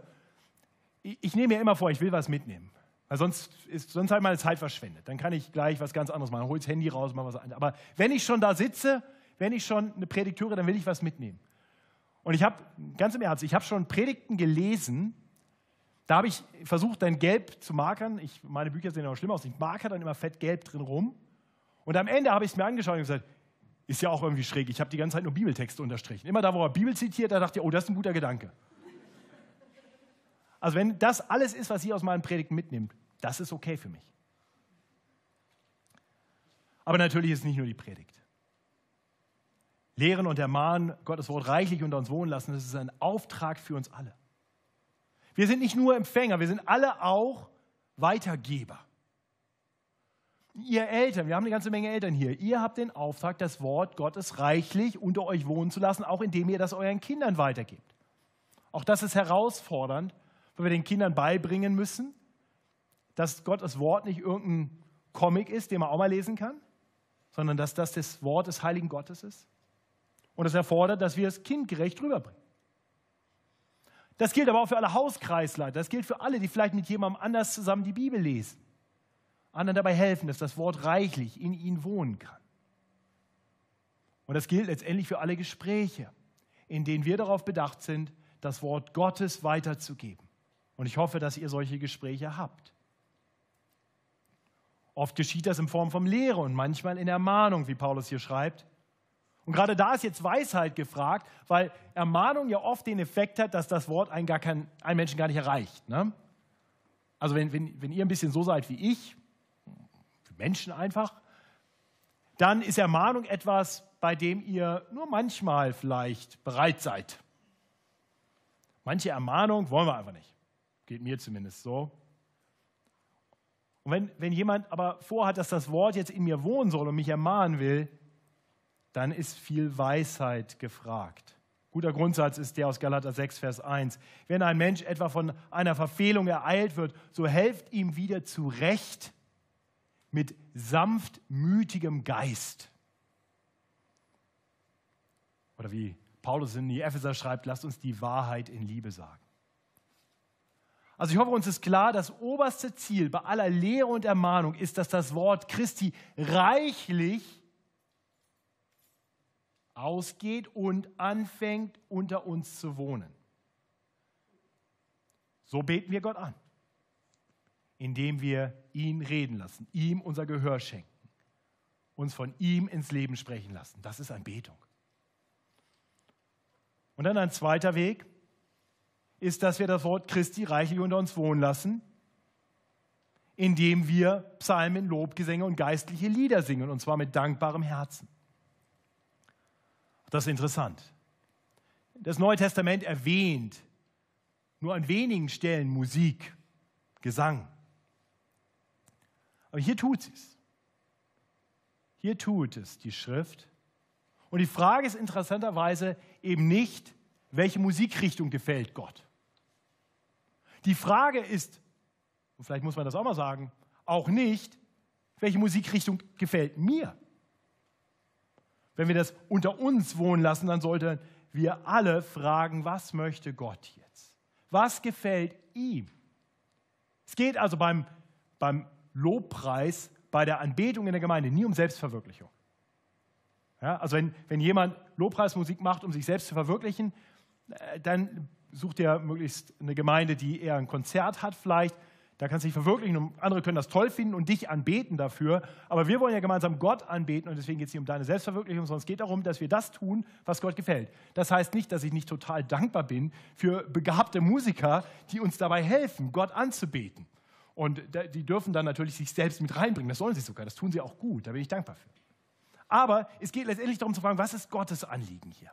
Speaker 1: ich, ich nehme mir immer vor, ich will was mitnehmen. Weil sonst ist sonst halt meine Zeit verschwendet. Dann kann ich gleich was ganz anderes machen. Hol das Handy raus, mal was anderes. Aber wenn ich schon da sitze, wenn ich schon eine Predigt höre, dann will ich was mitnehmen. Und ich habe, ganz im Ernst, ich habe schon Predigten gelesen, da habe ich versucht, dann gelb zu markern. Ich, meine Bücher sehen auch schlimm aus. Ich marker dann immer fett gelb drin rum. Und am Ende habe ich es mir angeschaut und gesagt, ist ja auch irgendwie schräg. Ich habe die ganze Zeit nur Bibeltexte unterstrichen. Immer da, wo er Bibel zitiert, da dachte ich, oh, das ist ein guter Gedanke. Also wenn das alles ist, was ihr aus meinen Predigten mitnimmt, das ist okay für mich. Aber natürlich ist es nicht nur die Predigt. Lehren und ermahnen, Gottes Wort reichlich unter uns wohnen lassen, das ist ein Auftrag für uns alle. Wir sind nicht nur Empfänger, wir sind alle auch Weitergeber. Ihr Eltern, wir haben eine ganze Menge Eltern hier, ihr habt den Auftrag, das Wort Gottes reichlich unter euch wohnen zu lassen, auch indem ihr das euren Kindern weitergebt. Auch das ist herausfordernd, weil wir den Kindern beibringen müssen, dass Gottes Wort nicht irgendein Comic ist, den man auch mal lesen kann, sondern dass das das Wort des heiligen Gottes ist. Und es erfordert, dass wir es kindgerecht rüberbringen. Das gilt aber auch für alle Hauskreisleiter. Das gilt für alle, die vielleicht mit jemandem anders zusammen die Bibel lesen. Anderen dabei helfen, dass das Wort reichlich in ihnen wohnen kann. Und das gilt letztendlich für alle Gespräche, in denen wir darauf bedacht sind, das Wort Gottes weiterzugeben. Und ich hoffe, dass ihr solche Gespräche habt. Oft geschieht das in Form von Lehre und manchmal in Ermahnung, wie Paulus hier schreibt. Und gerade da ist jetzt Weisheit gefragt, weil Ermahnung ja oft den Effekt hat, dass das Wort einen, gar kein, einen Menschen gar nicht erreicht. Ne? Also wenn, wenn, wenn ihr ein bisschen so seid wie ich, für Menschen einfach, dann ist Ermahnung etwas, bei dem ihr nur manchmal vielleicht bereit seid. Manche Ermahnung wollen wir einfach nicht. Geht mir zumindest so. Und wenn, wenn jemand aber vorhat, dass das Wort jetzt in mir wohnen soll und mich ermahnen will, dann ist viel Weisheit gefragt. Guter Grundsatz ist der aus Galater 6, Vers 1. Wenn ein Mensch etwa von einer Verfehlung ereilt wird, so helft ihm wieder zurecht mit sanftmütigem Geist. Oder wie Paulus in die Epheser schreibt, lasst uns die Wahrheit in Liebe sagen. Also ich hoffe, uns ist klar, das oberste Ziel bei aller Lehre und Ermahnung ist, dass das Wort Christi reichlich ausgeht und anfängt unter uns zu wohnen. So beten wir Gott an, indem wir ihn reden lassen, ihm unser Gehör schenken, uns von ihm ins Leben sprechen lassen. Das ist Anbetung. Und dann ein zweiter Weg ist, dass wir das Wort Christi reichlich unter uns wohnen lassen, indem wir Psalmen, Lobgesänge und geistliche Lieder singen, und zwar mit dankbarem Herzen. Das ist interessant. Das Neue Testament erwähnt nur an wenigen Stellen Musik, Gesang. Aber hier tut es. Hier tut es die Schrift. Und die Frage ist interessanterweise eben nicht, welche Musikrichtung gefällt Gott. Die Frage ist, und vielleicht muss man das auch mal sagen, auch nicht, welche Musikrichtung gefällt mir. Wenn wir das unter uns wohnen lassen, dann sollten wir alle fragen, was möchte Gott jetzt? Was gefällt ihm? Es geht also beim, beim Lobpreis, bei der Anbetung in der Gemeinde nie um Selbstverwirklichung. Ja, also wenn, wenn jemand Lobpreismusik macht, um sich selbst zu verwirklichen, äh, dann sucht er möglichst eine Gemeinde, die eher ein Konzert hat vielleicht, da kannst du dich verwirklichen und andere können das toll finden und dich anbeten dafür. Aber wir wollen ja gemeinsam Gott anbeten und deswegen geht es nicht um deine Selbstverwirklichung, sondern es geht darum, dass wir das tun, was Gott gefällt. Das heißt nicht, dass ich nicht total dankbar bin für begabte Musiker, die uns dabei helfen, Gott anzubeten. Und die dürfen dann natürlich sich selbst mit reinbringen. Das sollen sie sogar. Das tun sie auch gut. Da bin ich dankbar für. Aber es geht letztendlich darum zu fragen, was ist Gottes Anliegen hier?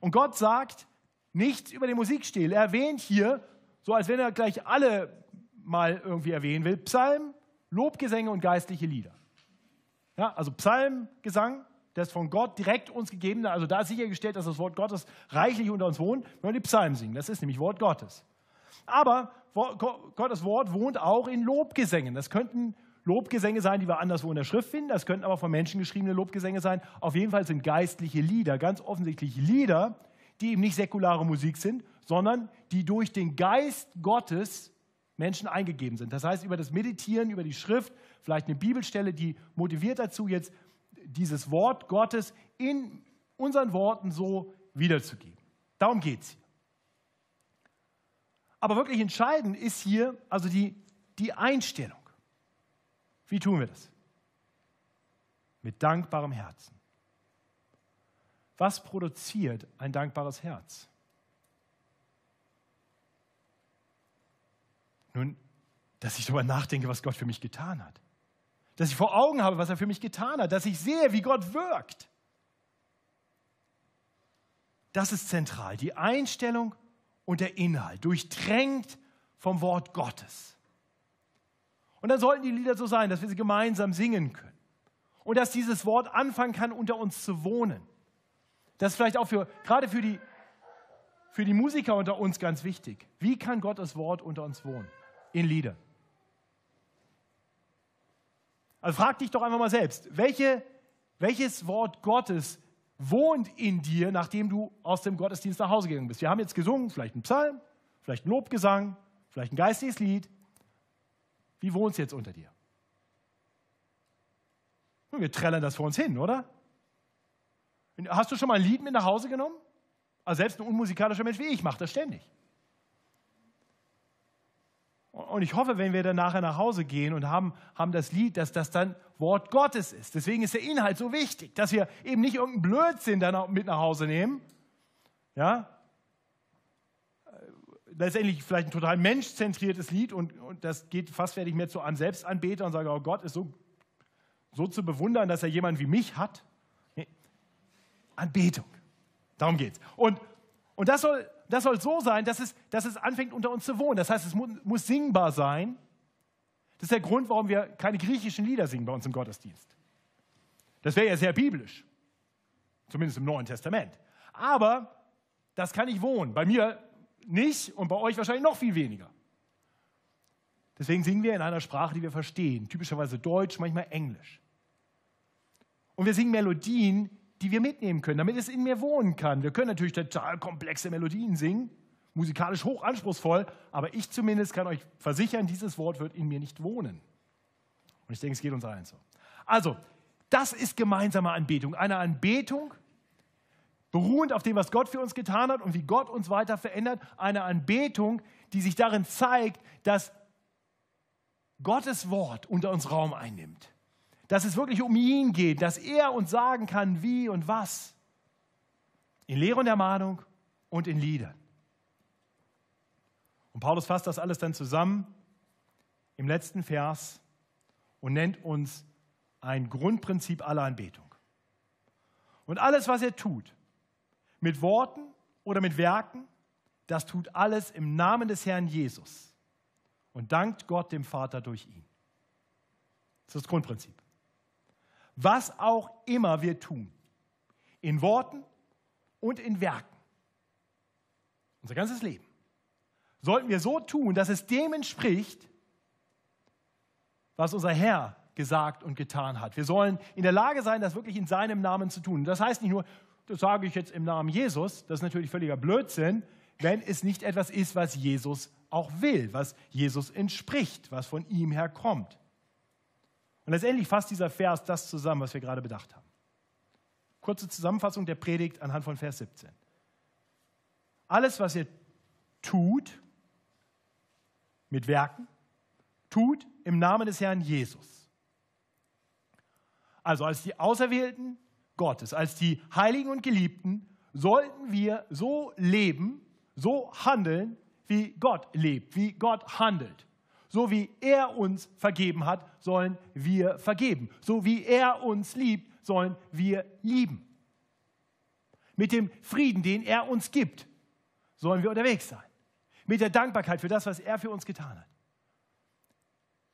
Speaker 1: Und Gott sagt nichts über den Musikstil. Er erwähnt hier so als wenn er gleich alle mal irgendwie erwähnen will. Psalm, Lobgesänge und geistliche Lieder. Ja, also Psalmgesang, der ist von Gott direkt uns gegeben. Also da ist sichergestellt, dass das Wort Gottes reichlich unter uns wohnt, wenn wir die Psalmen singen. Das ist nämlich Wort Gottes. Aber Gottes Wort wohnt auch in Lobgesängen. Das könnten Lobgesänge sein, die wir anderswo in der Schrift finden. Das könnten aber von Menschen geschriebene Lobgesänge sein. Auf jeden Fall sind geistliche Lieder, ganz offensichtlich Lieder, die eben nicht säkulare Musik sind, sondern die durch den Geist Gottes Menschen eingegeben sind. Das heißt, über das Meditieren, über die Schrift, vielleicht eine Bibelstelle, die motiviert dazu, jetzt dieses Wort Gottes in unseren Worten so wiederzugeben. Darum geht es hier. Aber wirklich entscheidend ist hier also die, die Einstellung. Wie tun wir das? Mit dankbarem Herzen. Was produziert ein dankbares Herz? Nun, dass ich darüber nachdenke, was Gott für mich getan hat. Dass ich vor Augen habe, was er für mich getan hat. Dass ich sehe, wie Gott wirkt. Das ist zentral. Die Einstellung und der Inhalt, durchdrängt vom Wort Gottes. Und dann sollten die Lieder so sein, dass wir sie gemeinsam singen können. Und dass dieses Wort anfangen kann, unter uns zu wohnen. Das ist vielleicht auch für, gerade für die, für die Musiker unter uns ganz wichtig. Wie kann Gottes Wort unter uns wohnen? In Liedern. Also frag dich doch einfach mal selbst, welche, welches Wort Gottes wohnt in dir, nachdem du aus dem Gottesdienst nach Hause gegangen bist? Wir haben jetzt gesungen, vielleicht ein Psalm, vielleicht ein Lobgesang, vielleicht ein geistiges Lied. Wie wohnt es jetzt unter dir? Wir trällern das vor uns hin, oder? Hast du schon mal ein Lied mit nach Hause genommen? Also selbst ein unmusikalischer Mensch wie ich macht das ständig. Und ich hoffe, wenn wir dann nachher nach Hause gehen und haben, haben das Lied, dass das dann Wort Gottes ist. Deswegen ist der Inhalt so wichtig, dass wir eben nicht irgendeinen Blödsinn dann mit nach Hause nehmen. Ja? Letztendlich vielleicht ein total menschzentriertes Lied und, und das geht fast fertig mehr zu an Selbstanbeter und sage, oh Gott ist so, so zu bewundern, dass er jemanden wie mich hat. Anbetung. Darum geht's. Und, und das soll das soll so sein, dass es, dass es anfängt unter uns zu wohnen. Das heißt, es mu muss singbar sein. Das ist der Grund, warum wir keine griechischen Lieder singen bei uns im Gottesdienst. Das wäre ja sehr biblisch, zumindest im Neuen Testament. Aber das kann nicht wohnen. Bei mir nicht und bei euch wahrscheinlich noch viel weniger. Deswegen singen wir in einer Sprache, die wir verstehen, typischerweise Deutsch, manchmal Englisch. Und wir singen Melodien, die wir mitnehmen können, damit es in mir wohnen kann. Wir können natürlich total komplexe Melodien singen, musikalisch hoch anspruchsvoll, aber ich zumindest kann euch versichern, dieses Wort wird in mir nicht wohnen. Und ich denke, es geht uns allen so. Also, das ist gemeinsame Anbetung. Eine Anbetung, beruhend auf dem, was Gott für uns getan hat und wie Gott uns weiter verändert. Eine Anbetung, die sich darin zeigt, dass Gottes Wort unter uns Raum einnimmt dass es wirklich um ihn geht, dass er uns sagen kann, wie und was. In Lehre und Ermahnung und in Liedern. Und Paulus fasst das alles dann zusammen im letzten Vers und nennt uns ein Grundprinzip aller Anbetung. Und alles, was er tut, mit Worten oder mit Werken, das tut alles im Namen des Herrn Jesus und dankt Gott dem Vater durch ihn. Das ist das Grundprinzip was auch immer wir tun, in Worten und in Werken, unser ganzes Leben, sollten wir so tun, dass es dem entspricht, was unser Herr gesagt und getan hat. Wir sollen in der Lage sein, das wirklich in seinem Namen zu tun. Das heißt nicht nur, das sage ich jetzt im Namen Jesus, das ist natürlich völliger Blödsinn, wenn es nicht etwas ist, was Jesus auch will, was Jesus entspricht, was von ihm her kommt. Und letztendlich fasst dieser Vers das zusammen, was wir gerade bedacht haben. Kurze Zusammenfassung der Predigt anhand von Vers 17. Alles, was ihr tut mit Werken, tut im Namen des Herrn Jesus. Also als die Auserwählten Gottes, als die Heiligen und Geliebten, sollten wir so leben, so handeln, wie Gott lebt, wie Gott handelt. So wie er uns vergeben hat, sollen wir vergeben. So wie er uns liebt, sollen wir lieben. Mit dem Frieden, den er uns gibt, sollen wir unterwegs sein. Mit der Dankbarkeit für das, was er für uns getan hat.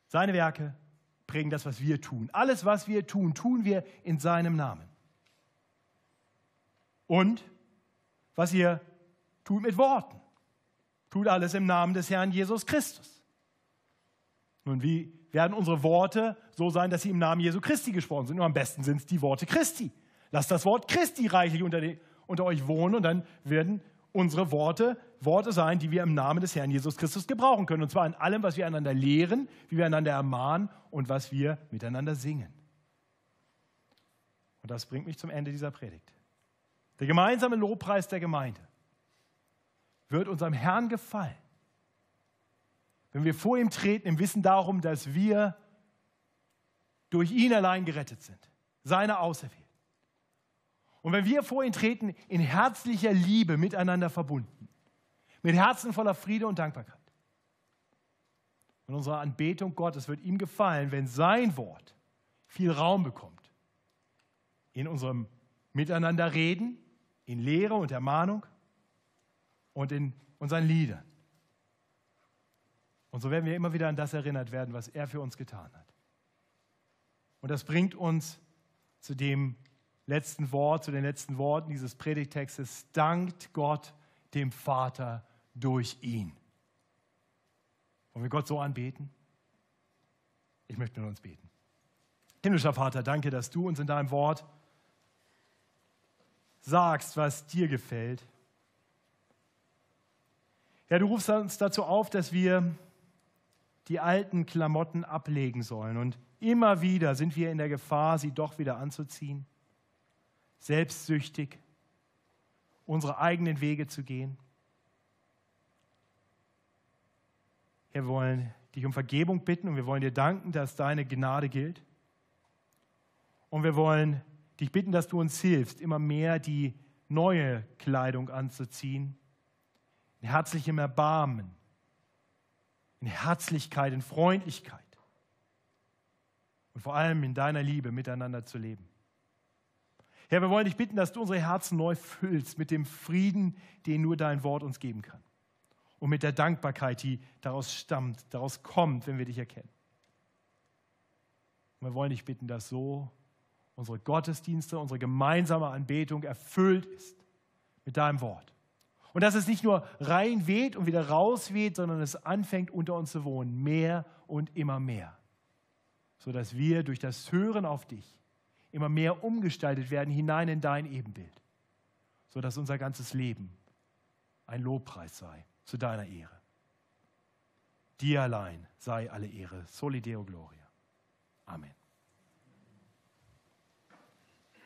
Speaker 1: Seine Werke prägen das, was wir tun. Alles, was wir tun, tun wir in seinem Namen. Und was ihr tut mit Worten, tut alles im Namen des Herrn Jesus Christus. Nun, wie werden unsere Worte so sein, dass sie im Namen Jesu Christi gesprochen sind? Nur am besten sind es die Worte Christi. Lasst das Wort Christi reichlich unter, die, unter euch wohnen und dann werden unsere Worte Worte sein, die wir im Namen des Herrn Jesus Christus gebrauchen können. Und zwar in allem, was wir einander lehren, wie wir einander ermahnen und was wir miteinander singen. Und das bringt mich zum Ende dieser Predigt. Der gemeinsame Lobpreis der Gemeinde wird unserem Herrn gefallen, wenn wir vor ihm treten im Wissen darum, dass wir durch ihn allein gerettet sind, seine Auserwählten. Und wenn wir vor ihn treten in herzlicher Liebe miteinander verbunden, mit Herzen voller Friede und Dankbarkeit. Und unsere Anbetung Gottes wird ihm gefallen, wenn sein Wort viel Raum bekommt. In unserem Miteinander reden, in Lehre und Ermahnung und in unseren Liedern. Und so werden wir immer wieder an das erinnert werden, was er für uns getan hat. Und das bringt uns zu dem letzten Wort, zu den letzten Worten dieses Predigtextes. Dankt Gott dem Vater durch ihn. Wollen wir Gott so anbeten? Ich möchte mit uns beten. Himmlischer Vater, danke, dass du uns in deinem Wort sagst, was dir gefällt. Ja, du rufst uns dazu auf, dass wir die alten Klamotten ablegen sollen. Und immer wieder sind wir in der Gefahr, sie doch wieder anzuziehen, selbstsüchtig, unsere eigenen Wege zu gehen. Wir wollen dich um Vergebung bitten und wir wollen dir danken, dass deine Gnade gilt. Und wir wollen dich bitten, dass du uns hilfst, immer mehr die neue Kleidung anzuziehen, in herzlichem Erbarmen, in Herzlichkeit, in Freundlichkeit und vor allem in deiner Liebe miteinander zu leben. Herr, wir wollen dich bitten, dass du unsere Herzen neu füllst mit dem Frieden, den nur dein Wort uns geben kann. Und mit der Dankbarkeit, die daraus stammt, daraus kommt, wenn wir dich erkennen. Und wir wollen dich bitten, dass so unsere Gottesdienste, unsere gemeinsame Anbetung erfüllt ist mit deinem Wort. Und dass es nicht nur rein weht und wieder raus weht, sondern es anfängt unter uns zu wohnen, mehr und immer mehr. Sodass wir durch das Hören auf dich immer mehr umgestaltet werden hinein in dein Ebenbild. Sodass unser ganzes Leben ein Lobpreis sei zu deiner Ehre. Dir allein sei alle Ehre. Soli Deo Gloria. Amen.